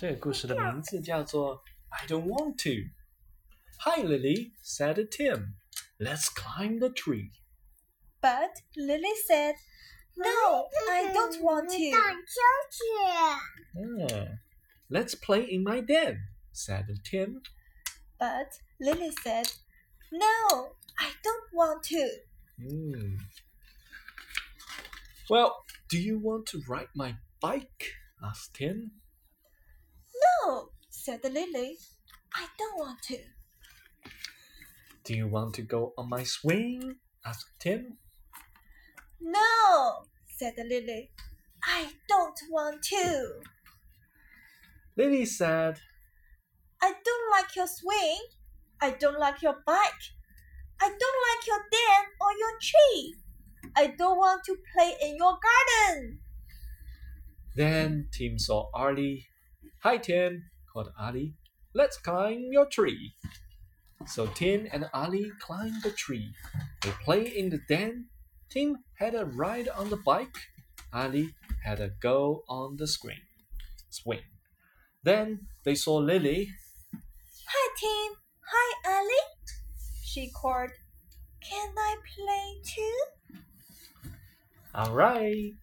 这个故事的名字叫做 I don't want to. Hi, Lily, said Tim. Let's climb the tree. But Lily said, No, I don't want to. 荡秋千。 Ah, let's play in my den, said Tim. But Lily said, No, I don't want to. Hmm. Well, do you want to ride my bike? asked Tim. Said Lily. I don't want to. Do you want to go on my swing? asked Tim. No, said the Lily. I don't want to. Lily said, I don't like your swing. I don't like your bike. I don't like your den or your tree. I don't want to play in your garden. Then Tim saw Ali. Hi, Tim, called Ali, Let's climb your tree. So Tim and Ali climbed the tree. They play in the den. Tim had a ride on the bike. Ali had a go on the swing. Swing. Then they saw Lily. Hi, Tim. Hi, Ali. She called. Can I play too? All right.